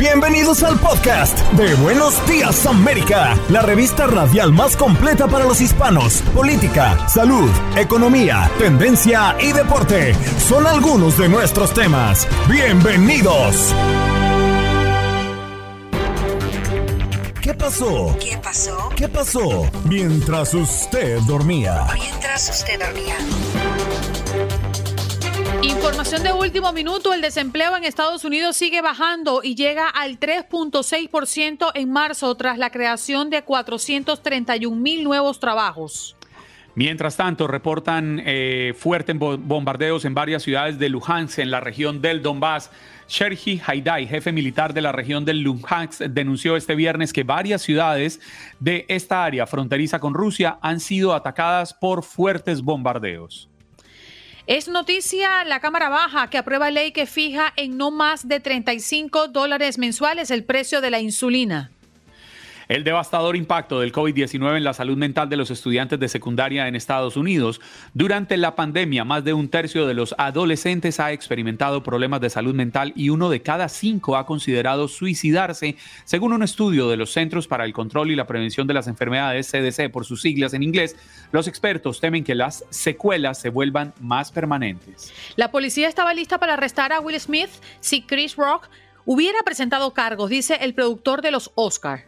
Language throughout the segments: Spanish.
Bienvenidos al podcast de Buenos Días América, la revista radial más completa para los hispanos. Política, salud, economía, tendencia y deporte son algunos de nuestros temas. Bienvenidos. ¿Qué pasó? ¿Qué pasó? ¿Qué pasó? Mientras usted dormía. Mientras usted dormía. Información de último minuto, el desempleo en Estados Unidos sigue bajando y llega al 3.6% en marzo tras la creación de 431 mil nuevos trabajos. Mientras tanto, reportan eh, fuertes bombardeos en varias ciudades de Luhansk, en la región del Donbass. Sergei Haidai, jefe militar de la región del Luhansk, denunció este viernes que varias ciudades de esta área fronteriza con Rusia han sido atacadas por fuertes bombardeos. Es noticia la Cámara Baja que aprueba ley que fija en no más de 35 dólares mensuales el precio de la insulina. El devastador impacto del COVID-19 en la salud mental de los estudiantes de secundaria en Estados Unidos. Durante la pandemia, más de un tercio de los adolescentes ha experimentado problemas de salud mental y uno de cada cinco ha considerado suicidarse, según un estudio de los Centros para el Control y la Prevención de las Enfermedades, CDC por sus siglas en inglés. Los expertos temen que las secuelas se vuelvan más permanentes. La policía estaba lista para arrestar a Will Smith si Chris Rock hubiera presentado cargos, dice el productor de los Oscar.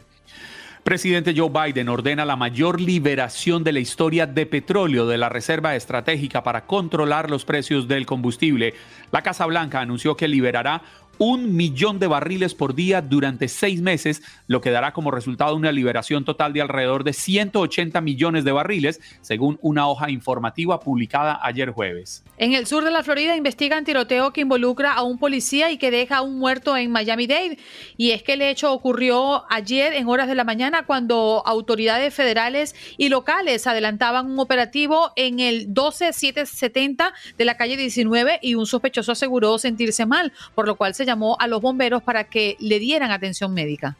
Presidente Joe Biden ordena la mayor liberación de la historia de petróleo de la Reserva Estratégica para controlar los precios del combustible. La Casa Blanca anunció que liberará un millón de barriles por día durante seis meses, lo que dará como resultado una liberación total de alrededor de 180 millones de barriles, según una hoja informativa publicada ayer jueves. En el sur de la Florida investigan tiroteo que involucra a un policía y que deja a un muerto en Miami-Dade. Y es que el hecho ocurrió ayer en horas de la mañana cuando autoridades federales y locales adelantaban un operativo en el 12770 de la calle 19 y un sospechoso aseguró sentirse mal, por lo cual se llamó a los bomberos para que le dieran atención médica.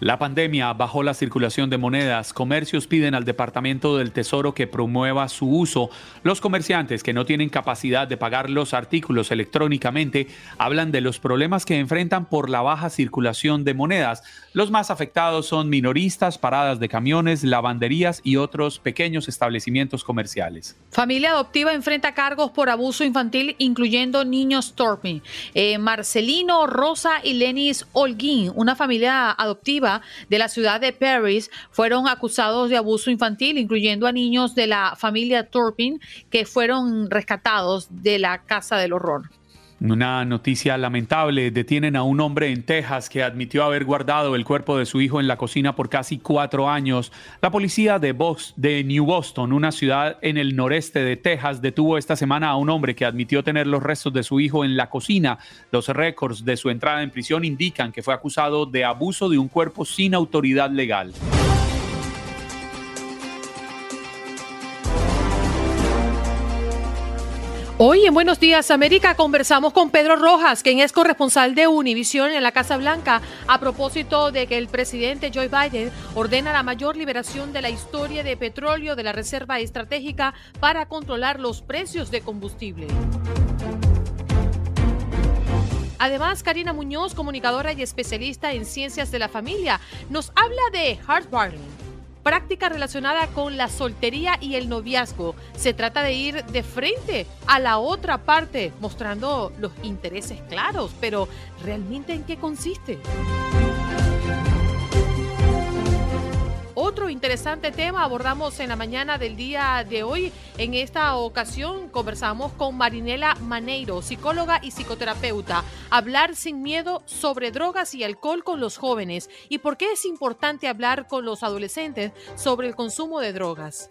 La pandemia bajó la circulación de monedas. Comercios piden al Departamento del Tesoro que promueva su uso. Los comerciantes que no tienen capacidad de pagar los artículos electrónicamente hablan de los problemas que enfrentan por la baja circulación de monedas. Los más afectados son minoristas, paradas de camiones, lavanderías y otros pequeños establecimientos comerciales. Familia adoptiva enfrenta cargos por abuso infantil, incluyendo niños Torping. Eh, Marcelino, Rosa y Lenis Holguín, una familia adoptiva de la ciudad de Paris fueron acusados de abuso infantil, incluyendo a niños de la familia Turpin que fueron rescatados de la casa del horror. Una noticia lamentable, detienen a un hombre en Texas que admitió haber guardado el cuerpo de su hijo en la cocina por casi cuatro años. La policía de, de New Boston, una ciudad en el noreste de Texas, detuvo esta semana a un hombre que admitió tener los restos de su hijo en la cocina. Los récords de su entrada en prisión indican que fue acusado de abuso de un cuerpo sin autoridad legal. Hoy en Buenos Días América conversamos con Pedro Rojas, quien es corresponsal de Univision en la Casa Blanca, a propósito de que el presidente Joe Biden ordena la mayor liberación de la historia de petróleo de la Reserva Estratégica para controlar los precios de combustible. Además, Karina Muñoz, comunicadora y especialista en ciencias de la familia, nos habla de heartwarming práctica relacionada con la soltería y el noviazgo. Se trata de ir de frente a la otra parte, mostrando los intereses claros, pero ¿realmente en qué consiste? Otro interesante tema abordamos en la mañana del día de hoy. En esta ocasión conversamos con Marinela Maneiro, psicóloga y psicoterapeuta. Hablar sin miedo sobre drogas y alcohol con los jóvenes y por qué es importante hablar con los adolescentes sobre el consumo de drogas.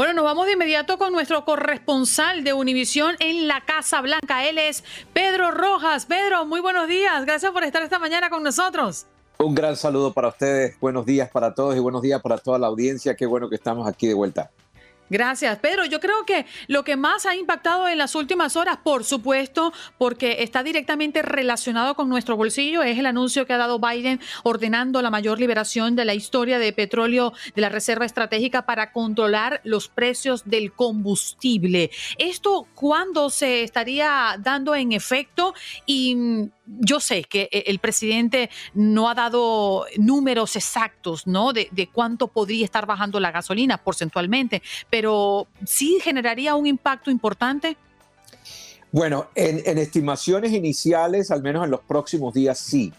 Bueno, nos vamos de inmediato con nuestro corresponsal de Univisión en la Casa Blanca. Él es Pedro Rojas. Pedro, muy buenos días. Gracias por estar esta mañana con nosotros. Un gran saludo para ustedes. Buenos días para todos y buenos días para toda la audiencia. Qué bueno que estamos aquí de vuelta. Gracias, Pedro. Yo creo que lo que más ha impactado en las últimas horas, por supuesto, porque está directamente relacionado con nuestro bolsillo, es el anuncio que ha dado Biden ordenando la mayor liberación de la historia de petróleo de la Reserva Estratégica para controlar los precios del combustible. ¿Esto cuándo se estaría dando en efecto? Y yo sé que eh, el presidente no ha dado números exactos, ¿no? De, cuánto podría estar bajando la gasolina porcentualmente, pero sí generaría un impacto importante. Bueno, en, estimaciones iniciales, al menos en los próximos días, sí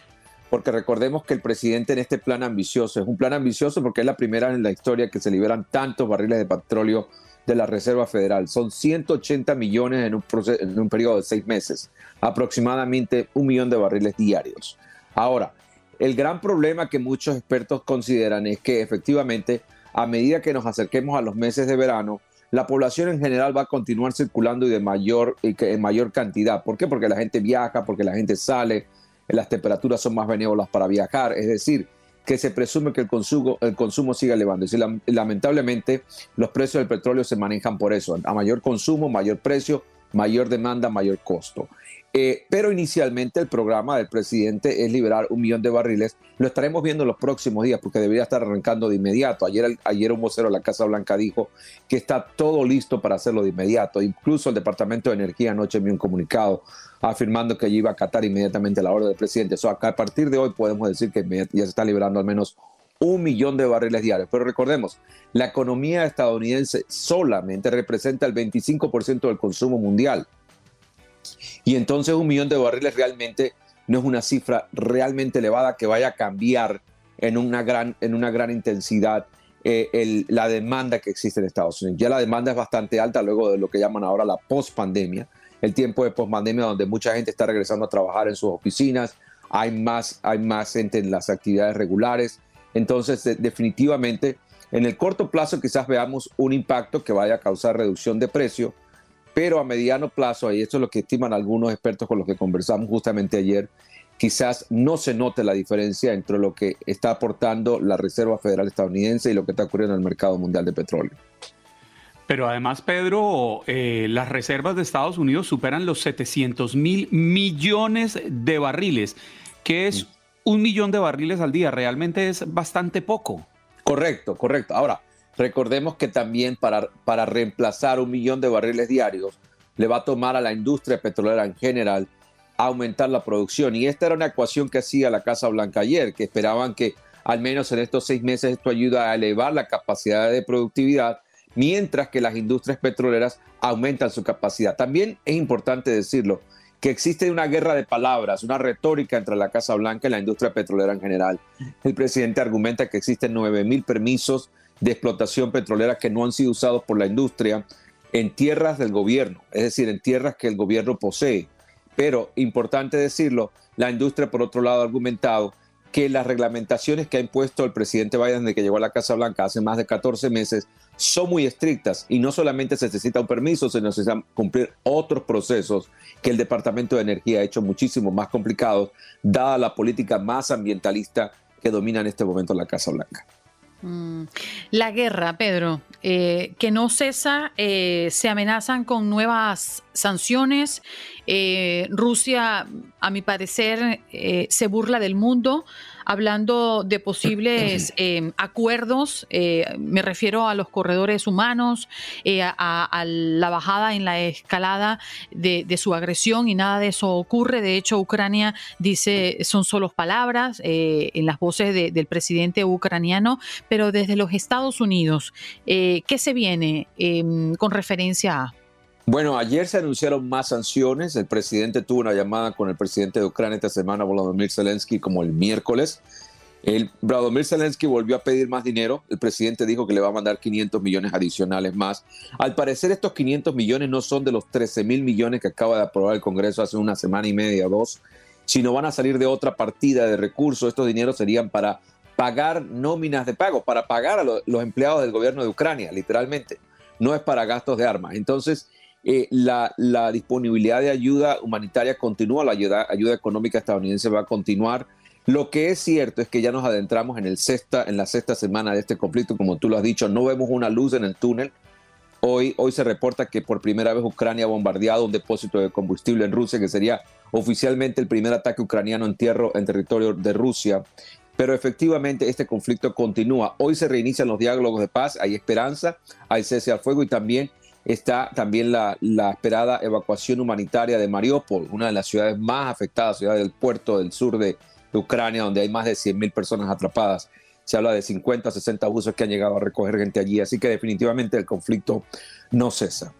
porque recordemos que el presidente en este plan ambicioso es un plan ambicioso porque es la primera en la historia que se liberan tantos barriles de petróleo de la Reserva Federal. Son 180 millones en un, en un periodo de seis meses, aproximadamente un millón de barriles diarios. Ahora, el gran problema que muchos expertos consideran es que efectivamente, a medida que nos acerquemos a los meses de verano, la población en general va a continuar circulando y de mayor, en mayor cantidad. ¿Por qué? Porque la gente viaja, porque la gente sale, las temperaturas son más benévolas para viajar. Es decir, que se presume que el consumo, el consumo siga elevándose. Y lamentablemente los precios del petróleo se manejan por eso. A mayor consumo, mayor precio, mayor demanda, mayor costo. Eh, pero inicialmente el programa del presidente es liberar un millón de barriles. Lo estaremos viendo en los próximos días porque debería estar arrancando de inmediato. Ayer, ayer un vocero de la Casa Blanca dijo que está todo listo para hacerlo de inmediato. Incluso el Departamento de Energía anoche envió un comunicado afirmando que allí iba a acatar inmediatamente la orden del presidente. So, a partir de hoy podemos decir que ya se está liberando al menos un millón de barriles diarios. Pero recordemos, la economía estadounidense solamente representa el 25% del consumo mundial. Y entonces un millón de barriles realmente no es una cifra realmente elevada que vaya a cambiar en una gran, en una gran intensidad eh, la demanda que existe en Estados Unidos. Ya la demanda es bastante alta luego de lo que llaman ahora la post-pandemia, el tiempo de post-pandemia donde mucha gente está regresando a trabajar en sus oficinas, hay más, hay más gente en las actividades regulares. Entonces, definitivamente, en el corto plazo quizás veamos un impacto que vaya a causar reducción de precio, pero a mediano plazo, y esto es lo que estiman algunos expertos con los que conversamos justamente ayer, quizás no se note la diferencia entre lo que está aportando la Reserva Federal estadounidense y lo que está ocurriendo en el mercado mundial de petróleo. Pero además, Pedro, eh, las reservas de Estados Unidos superan los 700 mil millones de barriles, que es un millón de barriles al día. Realmente es bastante poco. Correcto, correcto. Ahora, Recordemos que también para, para reemplazar un millón de barriles diarios le va a tomar a la industria petrolera en general aumentar la producción. Y esta era una ecuación que hacía la Casa Blanca ayer, que esperaban que al menos en estos seis meses esto ayuda a elevar la capacidad de productividad, mientras que las industrias petroleras aumentan su capacidad. También es importante decirlo, que existe una guerra de palabras, una retórica entre la Casa Blanca y la industria petrolera en general. El presidente argumenta que existen 9 mil permisos de explotación petrolera que no han sido usados por la industria en tierras del gobierno, es decir, en tierras que el gobierno posee. Pero, importante decirlo, la industria, por otro lado, ha argumentado que las reglamentaciones que ha impuesto el presidente Biden de que llegó a la Casa Blanca hace más de 14 meses son muy estrictas y no solamente se necesita un permiso, se necesitan cumplir otros procesos que el Departamento de Energía ha hecho muchísimo más complicados, dada la política más ambientalista que domina en este momento la Casa Blanca. Mm. La guerra, Pedro, eh, que no cesa, eh, se amenazan con nuevas sanciones. Eh, Rusia, a mi parecer, se burla del mundo hablando de posibles eh, acuerdos, eh, me refiero a los corredores humanos, eh, a, la bajada en la escalada de, su agresión y nada de eso ocurre. De hecho, Ucrania dice son solo palabras en las voces del presidente ucraniano, pero desde los Estados Unidos, ¿qué se viene em, con referencia a? Bueno, ayer se anunciaron más sanciones. El presidente tuvo una llamada con el presidente de Ucrania esta semana, Volodymyr Zelensky, como el miércoles. El Volodymyr Zelensky volvió a pedir más dinero. El presidente dijo que le va a mandar 500 millones adicionales más. Al parecer, estos 500 millones no son de los 13 mil millones que acaba de aprobar el Congreso hace una semana y media dos, sino van a salir de otra partida de recursos. Estos dineros serían para pagar nóminas de pago, para pagar a los empleados del gobierno de Ucrania, literalmente no es para gastos de armas. Entonces, eh, la, disponibilidad de ayuda humanitaria continúa, la ayuda, ayuda económica estadounidense va a continuar. Lo que es cierto es que ya nos adentramos en, el sexta, en la sexta semana de este conflicto, como tú lo has dicho, no vemos una luz en el túnel. Hoy, hoy se reporta que por primera vez Ucrania ha bombardeado un depósito de combustible en Rusia, que sería oficialmente el primer ataque ucraniano en tierra en territorio de Rusia. Pero efectivamente este conflicto continúa. Hoy se reinician los diálogos de paz, hay esperanza, hay cese al fuego y también está también la, esperada evacuación humanitaria de Mariupol, una de las ciudades más afectadas, ciudad del puerto del sur de, Ucrania, donde hay más de 100.000 personas atrapadas. Se habla de 50, 60 buses que han llegado a recoger gente allí, así que definitivamente el conflicto no cesa.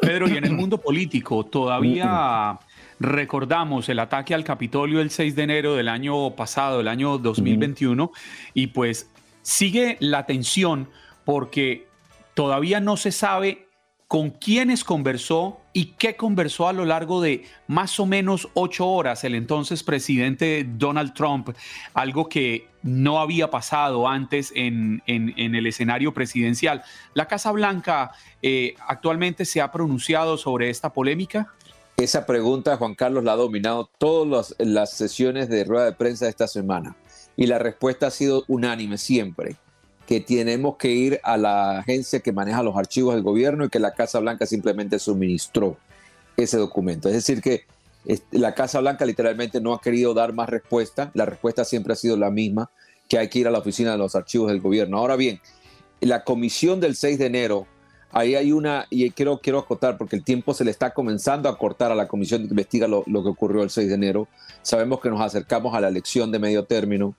Pedro, y en el mundo político, todavía recordamos el ataque al Capitolio el 6 de enero del año pasado, el año 2021, y pues sigue la tensión porque Todavía no se sabe con quiénes conversó y qué conversó a lo largo de más o menos ocho horas el entonces presidente Donald Trump, algo que no había pasado antes en, el escenario presidencial. ¿La Casa Blanca eh, actualmente se ha pronunciado sobre esta polémica? Esa pregunta, Juan Carlos, la ha dominado todas las sesiones de rueda de prensa de esta semana y la respuesta ha sido unánime siempre que tenemos que ir a la agencia que maneja los archivos del gobierno y que la Casa Blanca simplemente suministró ese documento. Es decir, que la Casa Blanca literalmente no ha querido dar más respuesta. La respuesta siempre ha sido la misma, que hay que ir a la oficina de los archivos del gobierno. Ahora bien, la comisión del 6 de enero, ahí hay una, y quiero, quiero acotar porque el tiempo se le está comenzando a cortar a la comisión que investiga lo, lo que ocurrió el 6 de enero. Sabemos que nos acercamos a la elección de medio término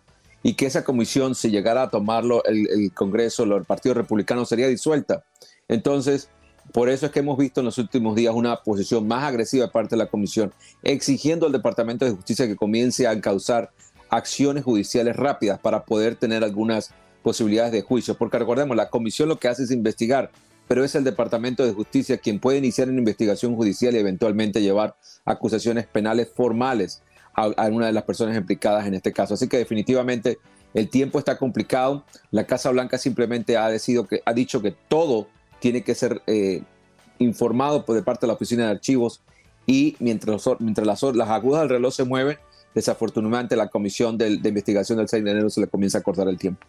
y que esa comisión, si llegara a tomarlo el, Congreso, el Partido Republicano, sería disuelta. Entonces, por eso es que hemos visto en los últimos días una posición más agresiva de parte de la comisión, exigiendo al Departamento de Justicia que comience a encauzar acciones judiciales rápidas para poder tener algunas posibilidades de juicio. Porque recordemos, la comisión lo que hace es investigar, pero es el Departamento de Justicia quien puede iniciar una investigación judicial y eventualmente llevar acusaciones penales formales a, una de las personas implicadas en este caso. Así que definitivamente el tiempo está complicado. La Casa Blanca simplemente ha, decidido que, ha dicho que todo tiene que ser eh, informado por parte de la Oficina de Archivos y mientras, mientras las, las agudas del reloj se mueven, desafortunadamente la comisión de, investigación del 6 de enero se le comienza a cortar el tiempo.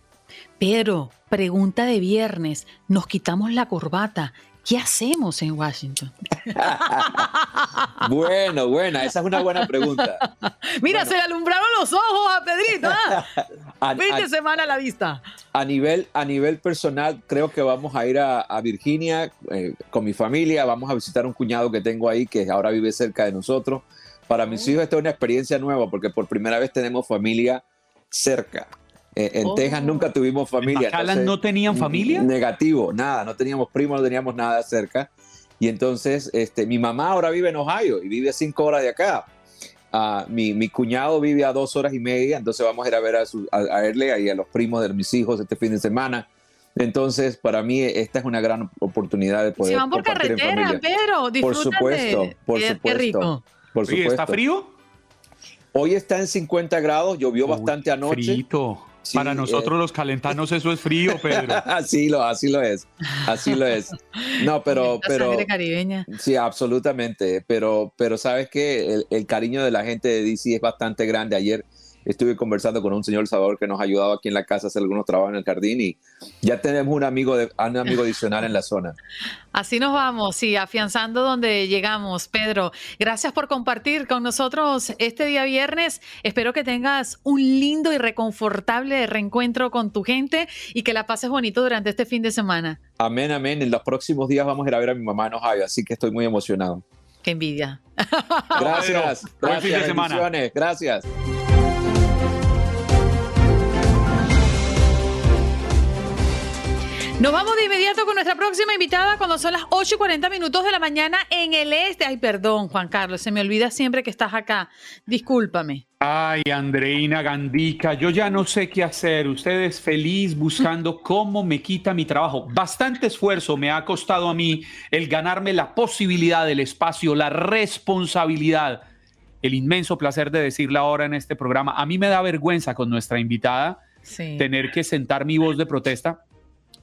Pero, pregunta de viernes, nos quitamos la corbata ¿Qué hacemos en Washington? bueno, buena, esa es una buena pregunta. Mira, se le alumbraron los ojos a Pedrito. ¿ah? fin de semana a la vista. A nivel, a nivel personal, creo que vamos a ir a, Virginia eh, con mi familia. Vamos a visitar un cuñado que tengo ahí que ahora vive cerca de nosotros. Para mis hijos esta es una experiencia nueva porque por primera vez tenemos familia cerca. Eh, en Texas oh. nunca tuvimos familia. ¿En no tenían familia? Negativo, nada, no teníamos primos, no teníamos nada cerca. Y entonces, este, mi mamá ahora vive en Ohio y vive a cinco horas de acá. Uh, mi, mi, cuñado vive a dos horas y media, entonces vamos a ir a ver a, su, a, a y a los primos de mis hijos este fin de semana. Entonces, para mí esta es una gran oportunidad de poder. Se van por carretera, pero Por supuesto, por supuesto. Qué rico. Por supuesto. ¿Está frío? Hoy está en 50 grados, llovió bastante anoche. Frito. Para nosotros eh, los calentanos eso es frío, Pedro. así lo, así lo es, así lo es. No, pero, pero caribeña. Sí, absolutamente. Pero, pero sabes que el, el, cariño de la gente de DC es bastante grande. Ayer estuve conversando con un señor Salvador que nos ha ayudado aquí en la casa a hacer algunos trabajos en el jardín y ya tenemos un amigo, de, un amigo adicional en la zona. Así nos vamos, sí, afianzando donde llegamos. Pedro, gracias por compartir con nosotros este día viernes. Espero que tengas un lindo y reconfortable reencuentro con tu gente y que la pases bonito durante este fin de semana. Amén, amén. En los próximos días vamos a ir a ver a mi mamá en Ohio, así que estoy muy emocionado. Qué envidia. Gracias. Buen fin de semana. Gracias. Nos vamos de inmediato con nuestra próxima invitada cuando son las 8 y 40 minutos de la mañana en el este. Ay, perdón, Juan Carlos, se me olvida siempre que estás acá. Discúlpame. Ay, Andreina Gandica, yo ya no sé qué hacer. Usted es feliz buscando cómo me quita mi trabajo. Bastante esfuerzo me ha costado a mí el ganarme la posibilidad, el espacio, la responsabilidad, el inmenso placer de decirle ahora en este programa. A mí me da vergüenza con nuestra invitada tener que sentar mi voz de protesta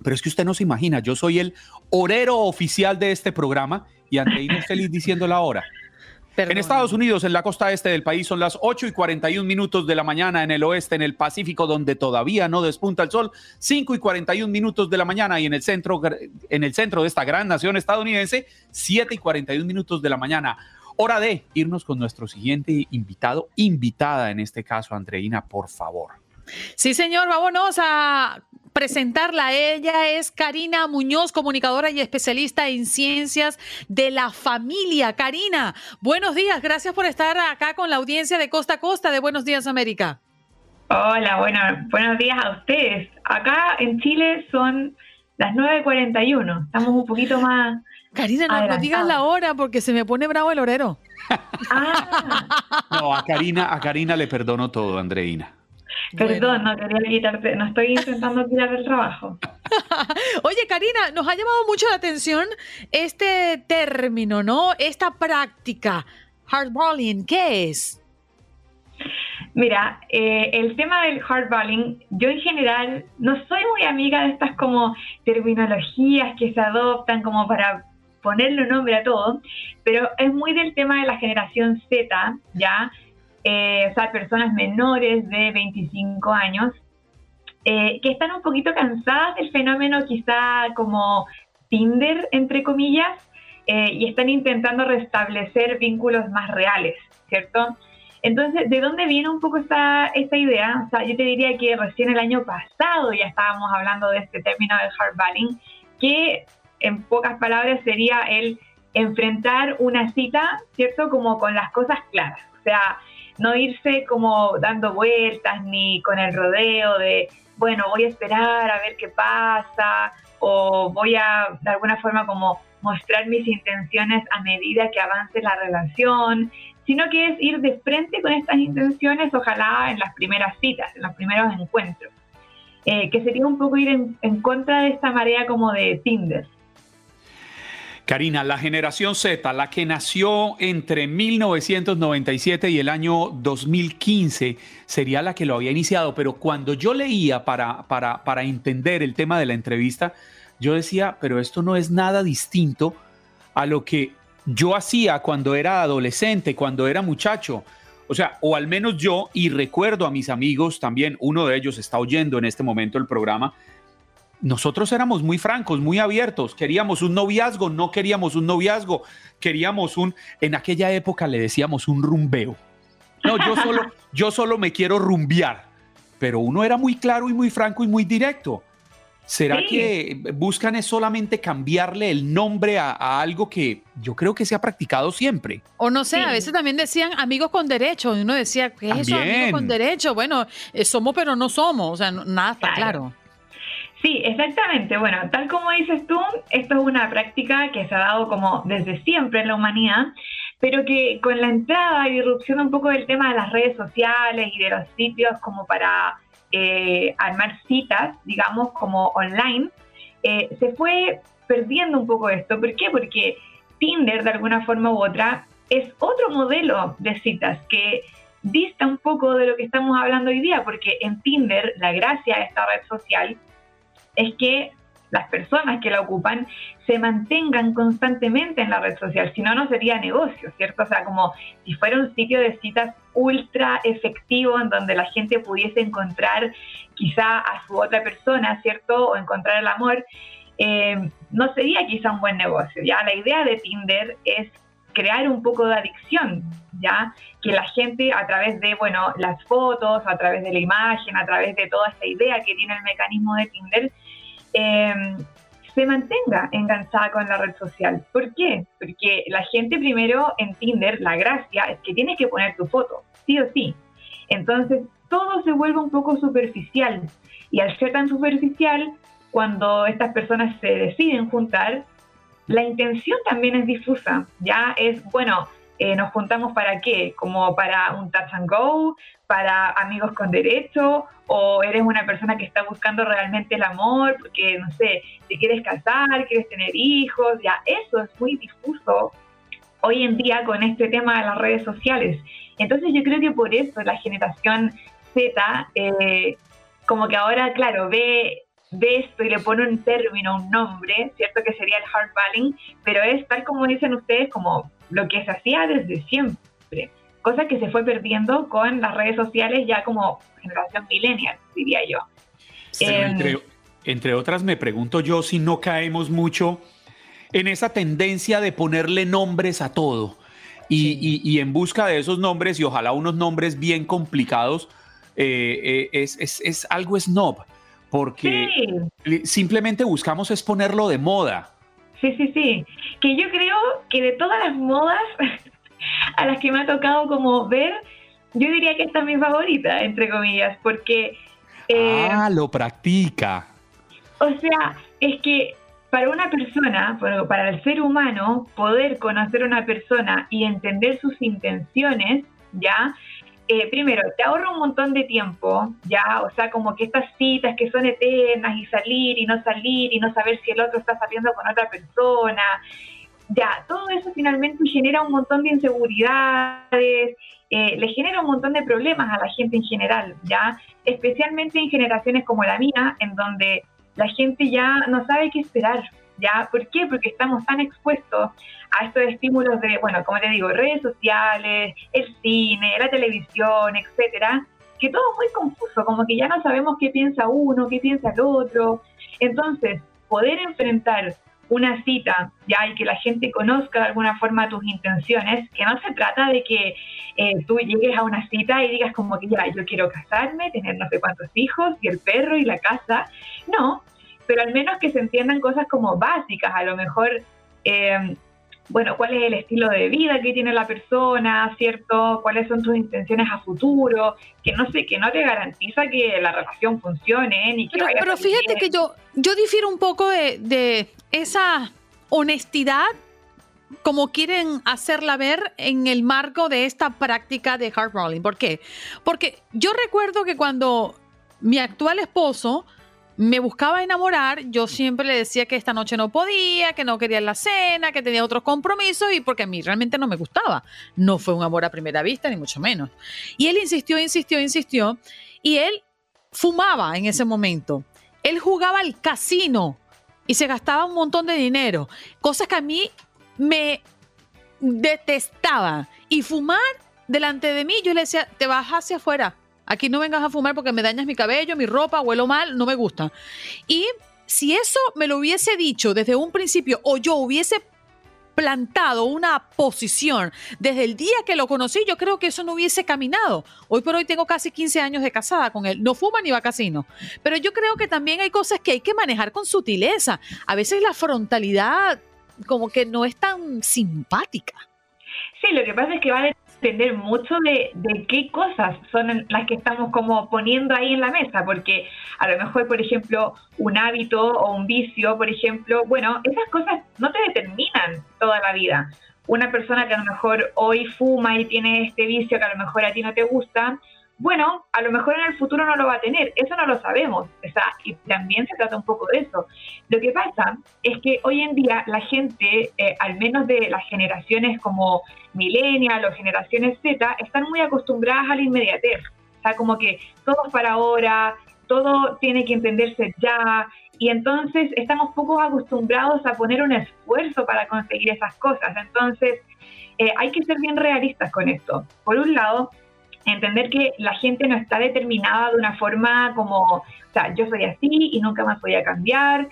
pero es que usted no se imagina, yo soy el horero oficial de este programa y Andreina es feliz diciendo la hora. En Estados Unidos, en la costa este del país, son las 8 y 41 minutos de la mañana, en el oeste, en el Pacífico, donde todavía no despunta el sol, 5 y 41 minutos de la mañana, y en el centro, en el centro de esta gran nación estadounidense, 7 y 41 minutos de la mañana. Hora de irnos con nuestro siguiente invitado, invitada en este caso, Andreina, por favor. Sí, señor, vámonos a presentarla. Ella es Karina Muñoz, comunicadora y especialista en ciencias de la familia. Karina, buenos días, gracias por estar acá con la audiencia de Costa a Costa de Buenos Días América. Hola, bueno, buenos días a ustedes. Acá en Chile son las 9.41, estamos un poquito más... Karina, no, digas la hora porque se me pone bravo el horero. Ah. No, a Karina, a Karina le perdono todo, Andreina. Perdón, no quería quitarte, no estoy intentando tirar el trabajo. Oye, Karina, nos ha llamado mucho la atención este término, ¿no? Esta práctica, hardballing, ¿qué es? Mira, eh, el tema del hardballing, yo en general no soy muy amiga de estas como terminologías que se adoptan como para ponerle un nombre a todo, pero es muy del tema de la generación Z, ¿ya? Eh, o sea, personas menores de 25 años, eh, que están un poquito cansadas del fenómeno quizá como Tinder, entre comillas, eh, y están intentando restablecer vínculos más reales, ¿cierto? Entonces, ¿de dónde viene un poco esta, esta idea? O sea, yo te diría que recién el año pasado ya estábamos hablando de este término del hardballing, que en pocas palabras sería el enfrentar una cita, ¿cierto? Como con las cosas claras. O sea, no irse como dando vueltas ni con el rodeo de, bueno, voy a esperar a ver qué pasa o voy a de alguna forma como mostrar mis intenciones a medida que avance la relación, sino que es ir de frente con estas intenciones, ojalá en las primeras citas, en los primeros encuentros, eh, que sería un poco ir en, en contra de esta marea como de Tinder. Karina, la generación Z, la que nació entre 1997 y el año 2015, sería la que lo había iniciado, pero cuando yo leía para, para, para entender el tema de la entrevista, yo decía, pero esto no es nada distinto a lo que yo hacía cuando era adolescente, cuando era muchacho. O sea, o al menos yo, y recuerdo a mis amigos también, uno de ellos está oyendo en este momento el programa, nosotros éramos muy francos, muy abiertos. Queríamos un noviazgo, no queríamos un noviazgo, queríamos un, en aquella época le decíamos un rumbeo. No, yo solo, yo solo me quiero rumbear. Pero uno era muy claro y muy franco y muy directo. ¿Será que buscan es solamente cambiarle el nombre a, algo que yo creo que se ha practicado siempre? O no sé, a veces también decían amigos con derecho. uno decía, ¿qué es eso, amigos con derecho? Bueno, eh, somos pero no somos. O sea, nada está claro. Sí, exactamente. Bueno, tal como dices tú, esto es una práctica que se ha dado como desde siempre en la humanidad, pero que con la entrada y irrupción un poco del tema de las redes sociales y de los sitios como para eh, armar citas, digamos, como online, eh, se fue perdiendo un poco esto. ¿Por qué? Porque Tinder, de alguna forma u otra, es otro modelo de citas que dista un poco de lo que estamos hablando hoy día, porque en Tinder la gracia de esta red social es que las personas que la ocupan se mantengan constantemente en la red social, si no, no sería negocio, ¿cierto? O sea, como si fuera un sitio de citas ultra efectivo en donde la gente pudiese encontrar quizá a su otra persona, ¿cierto? O encontrar el amor, eh, no sería quizá un buen negocio, ¿ya? La idea de Tinder es crear un poco de adicción, ¿ya? Que la gente a través de, bueno, las fotos, a través de la imagen, a través de toda esta idea que tiene el mecanismo de Tinder, Em, se mantenga enganchada con la red social. ¿Por qué? Porque la gente primero en Tinder, la gracia es que tienes que poner tu foto, sí o sí. Entonces, todo se vuelve un poco superficial. Y al ser tan superficial, cuando estas personas se deciden juntar, la intención también es difusa. Ya es, bueno, eh, nos juntamos para qué? Como para un touch and go, para amigos con derecho, o eres una persona que está buscando realmente el amor, porque, no sé, te quieres casar, quieres tener hijos, ya eso es muy difuso hoy en día con este tema de las redes sociales. Entonces yo creo que por eso la generación Z, eh, como que ahora, claro, ve esto y le pone un término, un nombre, ¿cierto? Que sería el hardballing, pero es tal como dicen ustedes, como lo que se hacía desde siempre, cosa que se fue perdiendo con las redes sociales ya como generación millennial, diría yo. Em, entre, otras, me pregunto yo si no caemos mucho en esa tendencia de ponerle nombres a todo. Y, en busca de esos nombres, y ojalá unos nombres bien complicados, eh, eh, es, algo snob, porque simplemente buscamos es ponerlo de moda. Sí, sí, sí. Que yo creo que de todas las modas a las que me ha tocado como ver, yo diría que esta es mi favorita, entre comillas, porque... Eh, ah, lo practica. O sea, es que para una persona, para el ser humano, poder conocer a una persona y entender sus intenciones, ¿ya? Eh, primero, te ahorra un montón de tiempo, ¿ya? O sea, como que estas citas que son eternas y salir y no salir y no saber si el otro está saliendo con otra persona, ya, todo eso finalmente genera un montón de inseguridades, eh, le genera un montón de problemas a la gente en general, ¿ya? Especialmente en generaciones como la mía, en donde la gente ya no sabe qué esperar, ¿ya? ¿Por qué? Porque estamos tan expuestos a estos estímulos de, bueno, como te digo, redes sociales, el cine, la televisión, etcétera, que todo es muy confuso, como que ya no sabemos qué piensa uno, qué piensa el otro. Entonces, poder enfrentar una cita, ya, y que la gente conozca de alguna forma tus intenciones, que no se trata de que eh, tú llegues a una cita y digas como que ya, yo quiero casarme, tener no sé cuántos hijos, y el perro y la casa, no, pero al menos que se entiendan cosas como básicas, a lo mejor, eh, bueno, cuál es el estilo de vida que tiene la persona, ¿cierto? ¿Cuáles son tus intenciones a futuro? Que no sé, que no te garantiza que la relación funcione ni que pero, Pero fíjate que yo, yo difiero un poco de, de esa honestidad como quieren hacerla ver en el marco de esta práctica de hard rolling. ¿Por qué? Porque yo recuerdo que cuando mi actual esposo me buscaba enamorar, yo siempre le decía que esta noche no podía, que no quería la cena, que tenía otros compromisos y porque a mí realmente no me gustaba. No fue un amor a primera vista, ni mucho menos. Y él insistió, insistió, insistió. Y él fumaba en ese momento. Él jugaba al casino y se gastaba un montón de dinero. Cosas que a mí me detestaba. Y fumar delante de mí, yo le decía, te vas hacia afuera Aquí no vengas a fumar porque me dañas mi cabello, mi ropa, huelo mal, no me gusta. Y si eso me lo hubiese dicho desde un principio o yo hubiese plantado una posición desde el día que lo conocí, yo creo que eso no hubiese caminado. Hoy por hoy tengo casi 15 años de casada con él. No fuma ni va a casino. Pero yo creo que también hay cosas que hay que manejar con sutileza. A veces la frontalidad como que no es tan simpática. Sí, lo que pasa es que va depender mucho de, qué cosas son las que estamos como poniendo ahí en la mesa, porque a lo mejor, por ejemplo, un hábito o un vicio, por ejemplo, bueno, esas cosas no te determinan toda la vida. Una persona que a lo mejor hoy fuma y tiene este vicio que a lo mejor a ti no te gusta, bueno, a lo mejor en el futuro no lo va a tener, eso no lo sabemos, o sea, y también se trata un poco de eso. Lo que pasa es que hoy en día la gente, eh, al menos de las generaciones como millennial o generaciones Z, están muy acostumbradas a la inmediatez, o sea, como que todo para ahora, todo tiene que entenderse ya, y entonces estamos poco acostumbrados a poner un esfuerzo para conseguir esas cosas, entonces eh, hay que ser bien realistas con esto. Por un lado, entender que la gente no está determinada de una forma como, o sea, yo soy así y nunca más voy a cambiar.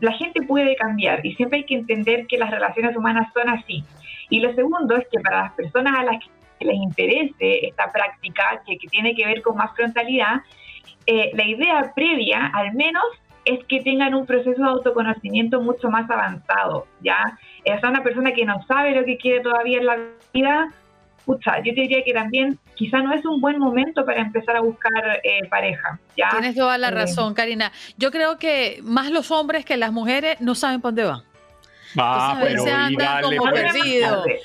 La gente puede cambiar y siempre hay que entender que las relaciones humanas son así. Y lo segundo es que para las personas a las que les interese esta práctica, que, tiene que ver con más frontalidad, eh, la idea previa, al menos, es que tengan un proceso de autoconocimiento mucho más avanzado, ¿ya? Es una persona que no sabe lo que quiere todavía en la vida, yo te diría que también quizá no es un buen momento para empezar a buscar eh, pareja. ¿ya? Tienes toda la eh, razón, Karina. Yo creo que más los hombres que las mujeres no saben por dónde van. Ah, pero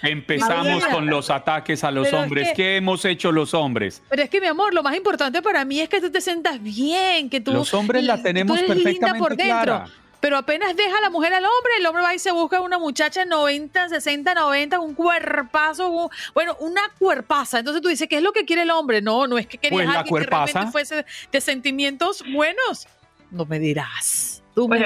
empezamos con los ataques a los hombres. ¿Qué hemos hecho los hombres? Pero es que, mi amor, lo más importante para mí es que tú te sientas bien, que tú... Los hombres la tenemos perfectamente por dentro. Pero apenas deja a la mujer al hombre, el hombre va y se busca una muchacha 90, 60, 90, un cuerpazo, bueno, una cuerpaza. Entonces tú dices, ¿qué es lo que quiere el hombre? No, no es que quería pues alguien que realmente fuese de sentimientos buenos. No me dirás. Bueno,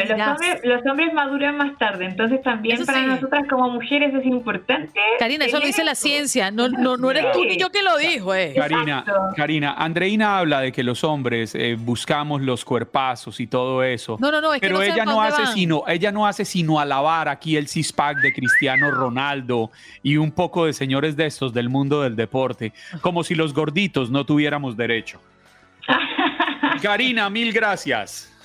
los hombres, maduran más tarde, entonces también para nosotras como mujeres es importante. Karina, eso lo dice la ciencia, no, no, no eres tú ni yo que lo dijo. Eh. Karina, Karina, Andreina habla de que los hombres eh, buscamos los cuerpazos y todo eso. No, no, no, es pero que ella no hace sino, ella no hace sino alabar aquí el cispac de Cristiano Ronaldo y un poco de señores de estos del mundo del deporte, como si los gorditos no tuviéramos derecho. Karina, mil gracias.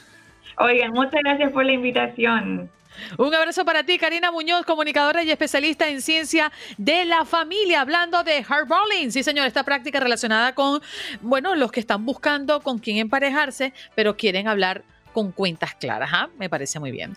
Oigan, muchas gracias por la invitación. Un abrazo para ti, Karina Muñoz, comunicadora y especialista en ciencia de la familia, hablando de hardballing. Sí, señor, esta práctica relacionada con, bueno, los que están buscando con quién emparejarse, pero quieren hablar con cuentas claras. ¿ah? Me parece muy bien.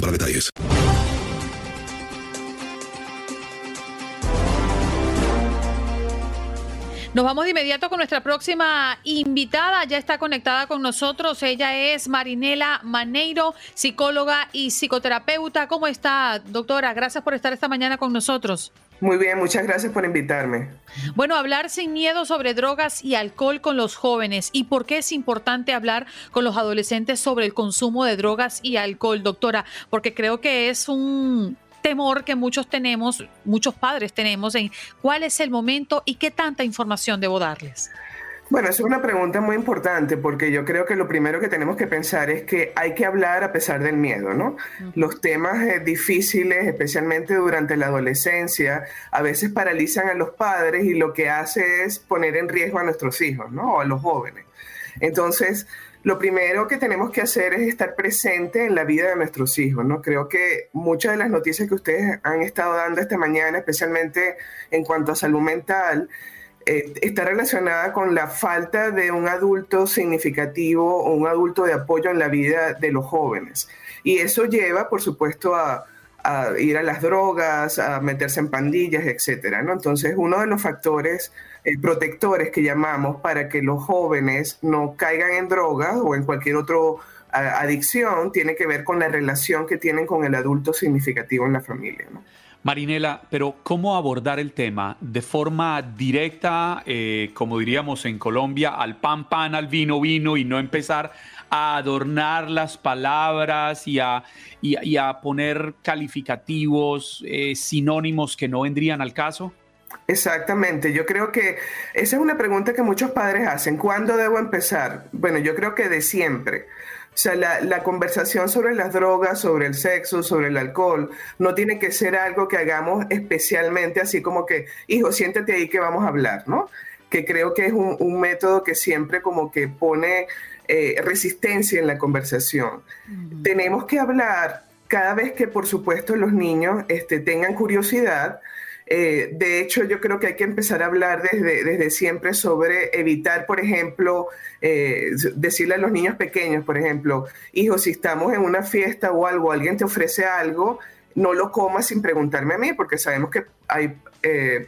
para detalles. Nos vamos de inmediato con nuestra próxima invitada. Ya está conectada con nosotros. Ella es Marinela Maneiro, psicóloga y psicoterapeuta. ¿Cómo está, doctora? Gracias por estar esta mañana con nosotros. Muy bien, muchas gracias por invitarme. Bueno, hablar sin miedo sobre drogas y alcohol con los jóvenes y por qué es importante hablar con los adolescentes sobre el consumo de drogas y alcohol, doctora, porque creo que es un temor que muchos tenemos, muchos padres tenemos en cuál es el momento y qué tanta información debo darles. Bueno, es una pregunta muy importante porque yo creo que lo primero que tenemos que pensar es que hay que hablar a pesar del miedo, ¿no? Los temas eh, difíciles, especialmente durante la adolescencia, a veces paralizan a los padres y lo que hace es poner en riesgo a nuestros hijos, ¿no? O a los jóvenes. Entonces, lo primero que tenemos que hacer es estar presente en la vida de nuestros hijos, ¿no? Creo que muchas de las noticias que ustedes han estado dando esta mañana, especialmente en cuanto a salud mental, eh, está relacionada con la falta de un adulto significativo o un adulto de apoyo en la vida de los jóvenes. Y eso lleva, por supuesto, a, ir a las drogas, a meterse en pandillas, etcétera. ¿no? Entonces, uno de los factores eh, protectores que llamamos para que los jóvenes no caigan en drogas o en cualquier otra adicción tiene que ver con la relación que tienen con el adulto significativo en la familia. Marinela, pero ¿cómo abordar el tema de forma directa, eh, como diríamos en Colombia, al pan, pan, al vino, vino y no empezar a adornar las palabras y a, poner calificativos, eh, sinónimos que no vendrían al caso? Exactamente, yo creo que esa es una pregunta que muchos padres hacen. ¿Cuándo debo empezar? Bueno, yo creo que de siempre. O sea, la, conversación sobre las drogas, sobre el sexo, sobre el alcohol, no tiene que ser algo que hagamos especialmente así como que, hijo, siéntate ahí que vamos a hablar, ¿no? Que creo que es un, método que siempre como que pone eh, resistencia en la conversación. Tenemos que hablar cada vez que, por supuesto, los niños este, tengan curiosidad, eh, de hecho, yo creo que hay que empezar a hablar desde, siempre sobre evitar, por ejemplo, eh, decirle a los niños pequeños, por ejemplo, hijo, si estamos en una fiesta o algo, alguien te ofrece algo, no lo comas sin preguntarme a mí, porque sabemos que hay eh,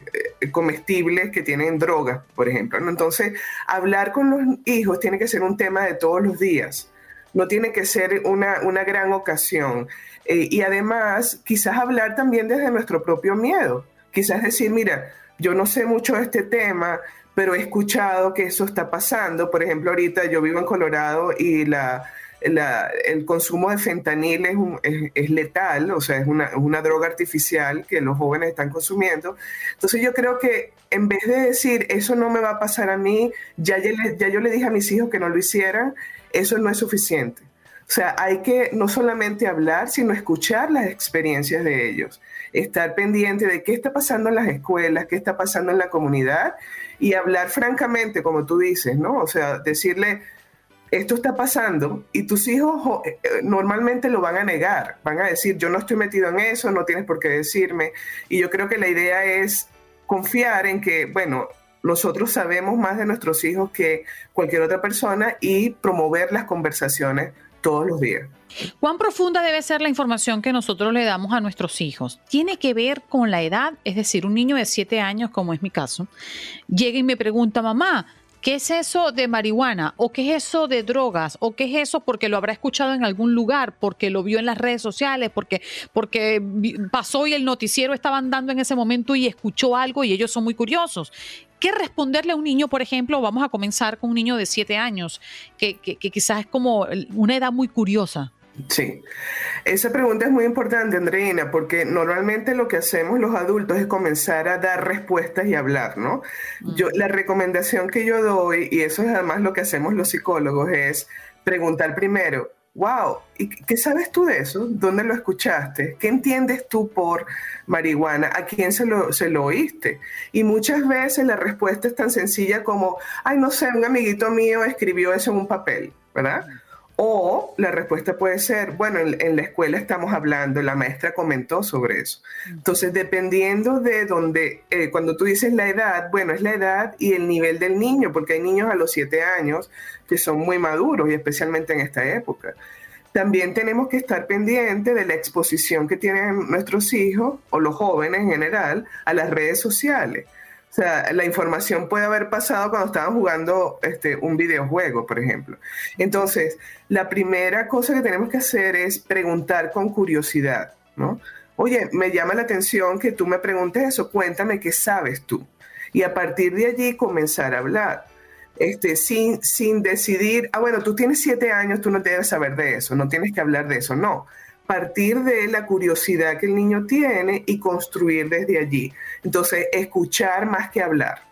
comestibles que tienen drogas, por ejemplo. Entonces, hablar con los hijos tiene que ser un tema de todos los días, no tiene que ser una gran ocasión. y además, quizás hablar también desde nuestro propio miedo quizás decir, mira, yo no sé mucho de este tema, pero he escuchado que eso está pasando. Por ejemplo, ahorita yo vivo en Colorado y la, el consumo de fentanil es, es, letal, o sea, es una, una, droga artificial que los jóvenes están consumiendo. Entonces yo creo que en vez de decir, eso no me va a pasar a mí, ya, ya, ya yo le dije a mis hijos que no lo hicieran, eso no es suficiente. O sea, hay que no solamente hablar, sino escuchar las experiencias de ellos, estar pendiente de qué está pasando en las escuelas, qué está pasando en la comunidad y hablar francamente, como tú dices, ¿no? O sea, decirle, esto está pasando y tus hijos eh, eh, normalmente lo van a negar, van a decir, yo no estoy metido en eso, no tienes por qué decirme. Y yo creo que la idea es confiar en que, bueno, nosotros sabemos más de nuestros hijos que cualquier otra persona y promover las conversaciones todos los días. ¿Cuán profunda debe ser la información que nosotros le damos a nuestros hijos? ¿Tiene que ver con la edad? Es decir, un niño de 7 años, como es mi caso, llega y me pregunta, mamá, ¿Qué es eso de marihuana? ¿O qué es eso de drogas? ¿O qué es eso porque lo habrá escuchado en algún lugar? ¿Porque lo vio en las redes sociales? ¿Porque, porque pasó y el noticiero estaba andando en ese momento y escuchó algo y ellos son muy curiosos? ¿Qué responderle a un niño, por ejemplo? Vamos a comenzar con un niño de 7 años, que, que quizás es como una edad muy curiosa. Sí, esa pregunta es muy importante, Andreina, porque normalmente lo que hacemos los adultos es comenzar a dar respuestas y hablar, ¿no? Yo, la recomendación que yo doy, y eso es además lo que hacemos los psicólogos, es preguntar primero, wow, ¿y qué sabes tú de eso? ¿Dónde lo escuchaste? ¿Qué entiendes tú por marihuana? ¿A quién se lo, se lo oíste? Y muchas veces la respuesta es tan sencilla como, ay, no sé, un amiguito mío escribió eso en un papel, ¿verdad? O la respuesta puede ser, bueno, en, la escuela estamos hablando, la maestra comentó sobre eso. Entonces, dependiendo de dónde, eh, cuando tú dices la edad, bueno, es la edad y el nivel del niño, porque hay niños a los siete años que son muy maduros y especialmente en esta época. También tenemos que estar pendientes de la exposición que tienen nuestros hijos o los jóvenes en general a las redes sociales. Sea, la información puede haber pasado cuando estaban jugando este, un videojuego, por ejemplo. Entonces, la primera cosa que tenemos que hacer es preguntar con curiosidad, ¿no? Oye, me llama la atención que tú me preguntes eso, cuéntame qué sabes tú. Y a partir de allí comenzar a hablar. Este, sin, sin decidir, ah, bueno, tú tienes siete años, tú no debes saber de eso, no tienes que hablar de eso, no partir de la curiosidad que el niño tiene y construir desde allí. Entonces, escuchar más que hablar.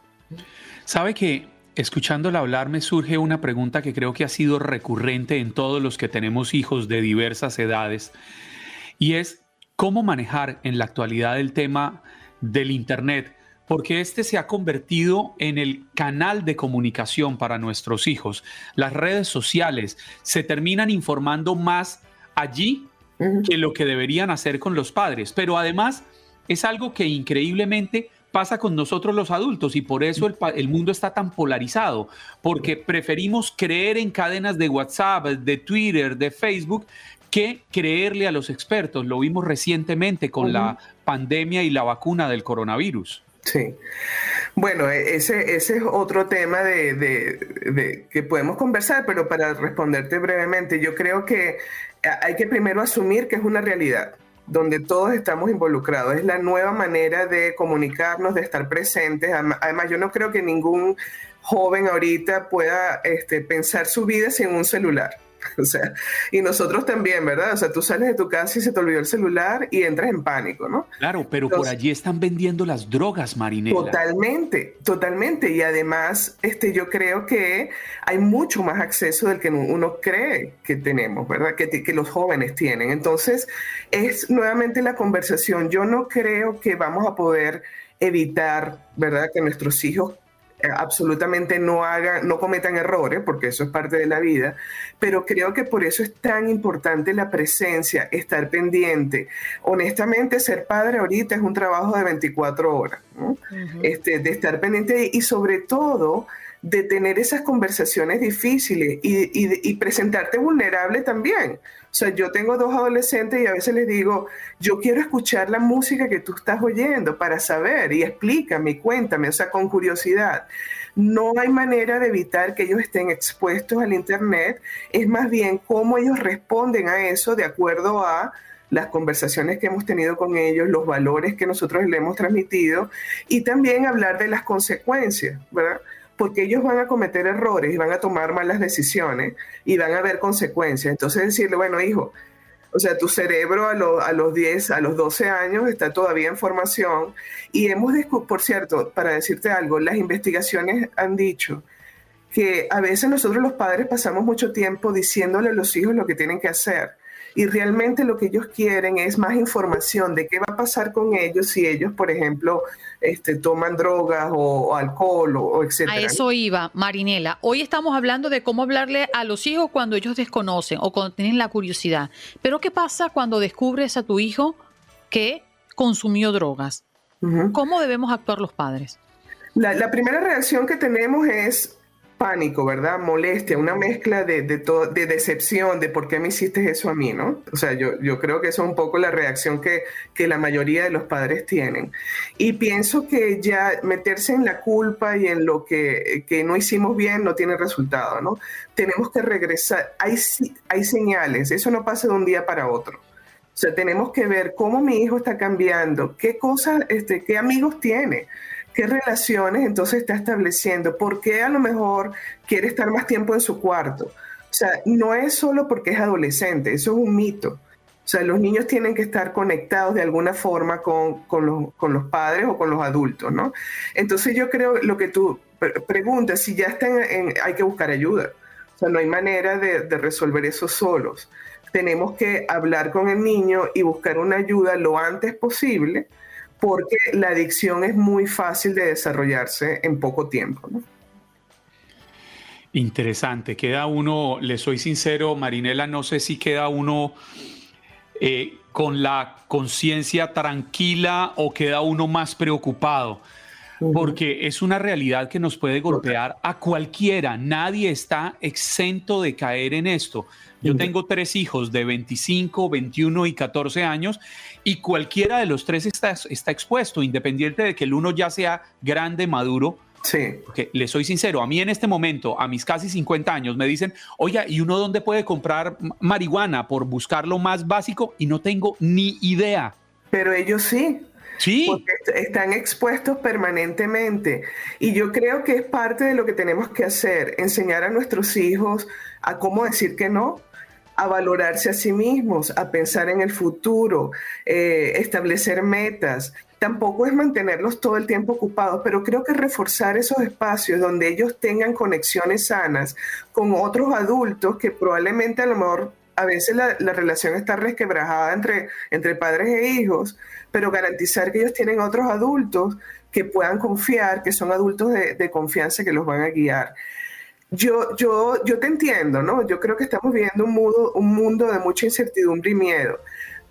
Sabe que escuchándola hablar me surge una pregunta que creo que ha sido recurrente en todos los que tenemos hijos de diversas edades y es cómo manejar en la actualidad el tema del Internet porque este se ha convertido en el canal de comunicación para nuestros hijos. Las redes sociales se terminan informando más allí que lo que deberían hacer con los padres. Pero además es algo que increíblemente pasa con nosotros los adultos y por eso el, mundo está tan polarizado, porque preferimos creer en cadenas de WhatsApp, de Twitter, de Facebook, que creerle a los expertos. Lo vimos recientemente con la pandemia y la vacuna del coronavirus. Sí. Bueno, e, ese, ese es otro tema de, que podemos conversar, pero para responderte brevemente, yo creo que hay que primero asumir que es una realidad donde todos estamos involucrados. Es la nueva manera de comunicarnos, de estar presentes. Además, yo no creo que ningún joven ahorita pueda este, pensar su vida sin un celular. O sea, y nosotros también, ¿verdad? O sea, tú sales de tu casa y se te olvidó el celular y entras en pánico, ¿no? Claro, pero por allí están vendiendo las drogas, Marinela. Totalmente, totalmente. Y además, este, yo creo que hay mucho más acceso del que uno cree que tenemos, ¿verdad? Que, que los jóvenes tienen. Entonces, es nuevamente la conversación. Yo no creo que vamos a poder evitar, ¿verdad? Que nuestros hijos absolutamente no hagan, no cometan errores, porque eso es parte de la vida, pero creo que por eso es tan importante la presencia, estar pendiente. Honestamente, ser padre ahorita es un trabajo de 24 horas, este, de estar pendiente y sobre todo de tener esas conversaciones difíciles y, presentarte vulnerable también. O sea, yo tengo dos adolescentes y a veces les digo, yo quiero escuchar la música que tú estás oyendo para saber y explícame y cuéntame, o sea, con curiosidad. No hay manera de evitar que ellos estén expuestos al Internet, es más bien cómo ellos responden a eso de acuerdo a las conversaciones que hemos tenido con ellos, los valores que nosotros le hemos transmitido y también hablar de las consecuencias, ¿verdad? Porque ellos van a cometer errores y van a tomar malas decisiones y van a haber consecuencias. Entonces decirle, bueno, hijo, o sea, tu cerebro a, a los 10, a los 12 años está todavía en formación y hemos descubierto, por cierto, para decirte algo, las investigaciones han dicho que a veces nosotros los padres pasamos mucho tiempo diciéndole a los hijos lo que tienen que hacer y realmente lo que ellos quieren es más información de qué va a pasar con ellos si ellos, por ejemplo, este, toman drogas o, alcohol o, o etcétera. A eso iba, Marinela. Hoy estamos hablando de cómo hablarle a los hijos cuando ellos desconocen o cuando tienen la curiosidad. Pero ¿qué pasa cuando descubres a tu hijo que consumió drogas? ¿Cómo debemos actuar los padres? la primera reacción que tenemos es pánico, ¿verdad? Molestia, una mezcla de, de, de decepción, de por qué me hiciste eso a mí, ¿no? O sea, yo, yo creo que eso es un poco la reacción que, que, la mayoría de los padres tienen. Y pienso que ya meterse en la culpa y en lo que, que no hicimos bien no tiene resultado, ¿no? Tenemos que regresar, hay, hay señales, eso no pasa de un día para otro. O sea, tenemos que ver cómo mi hijo está cambiando, qué cosas, este, qué amigos tiene qué relaciones entonces está estableciendo, por qué a lo mejor quiere estar más tiempo en su cuarto. O sea, no es solo porque es adolescente, eso es un mito. O sea, los niños tienen que estar conectados de alguna forma con, con, los, con los, padres o con los adultos, ¿no? Entonces yo creo lo que tú preguntas, si ya están en, hay que buscar ayuda. O sea, no hay manera de, de resolver eso solos. Tenemos que hablar con el niño y buscar una ayuda lo antes posible porque la adicción es muy fácil de desarrollarse en poco tiempo. Interesante, queda uno, le soy sincero, Marinela, no sé si queda uno eh, con la conciencia tranquila o queda uno más preocupado porque es una realidad que nos puede golpear a cualquiera. Nadie está exento de caer en esto. Yo tengo tres hijos de 25, 21 y 14 años y cualquiera de los tres está, está expuesto, independiente de que el uno ya sea grande, maduro. Sí. Porque le soy sincero, a mí en este momento, a mis casi 50 años, me dicen, oye, ¿y uno dónde puede comprar marihuana por buscar lo más básico? Y no tengo ni idea. Pero ellos sí. Sí. Porque están expuestos permanentemente. Y yo creo que es parte de lo que tenemos que hacer, enseñar a nuestros hijos a cómo decir que no, a valorarse a sí mismos, a pensar en el futuro, eh, establecer metas. Tampoco es mantenerlos todo el tiempo ocupados, pero creo que reforzar esos espacios donde ellos tengan conexiones sanas con otros adultos que probablemente a lo mejor a veces la, la, relación está resquebrajada entre, entre padres e hijos, pero garantizar que ellos tienen otros adultos que puedan confiar, que son adultos de confianza que los van a guiar. Yo, yo, yo te entiendo, ¿no? Yo creo que estamos viviendo un mundo, un mundo de mucha incertidumbre y miedo,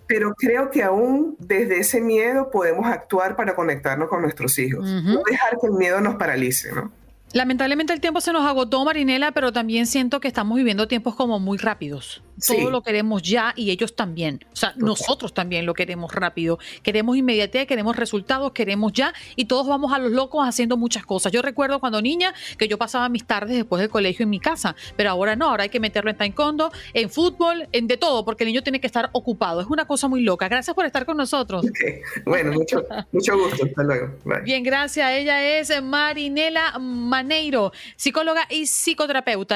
pero creo que aún desde ese miedo podemos actuar para conectarnos con nuestros hijos. Uh -huh. No dejar que el miedo nos paralice, ¿no? Lamentablemente el tiempo se nos agotó, Marinela, pero también siento que estamos viviendo tiempos como muy rápidos. Sí. Todo lo queremos ya y ellos también. O sea, Total. nosotros también lo queremos rápido. Queremos inmediatez, queremos resultados, queremos ya y todos vamos a los locos haciendo muchas cosas. Yo recuerdo cuando niña que yo pasaba mis tardes después del colegio en mi casa, pero ahora no, ahora hay que meterlo en taekwondo, en fútbol, en de todo, porque el niño tiene que estar ocupado. Es una cosa muy loca. Gracias por estar con nosotros. Okay. Bueno, mucho, mucho gusto. Hasta luego. Bye. Bien, gracias. Ella es Marinela Maneiro, psicóloga y psicoterapeuta.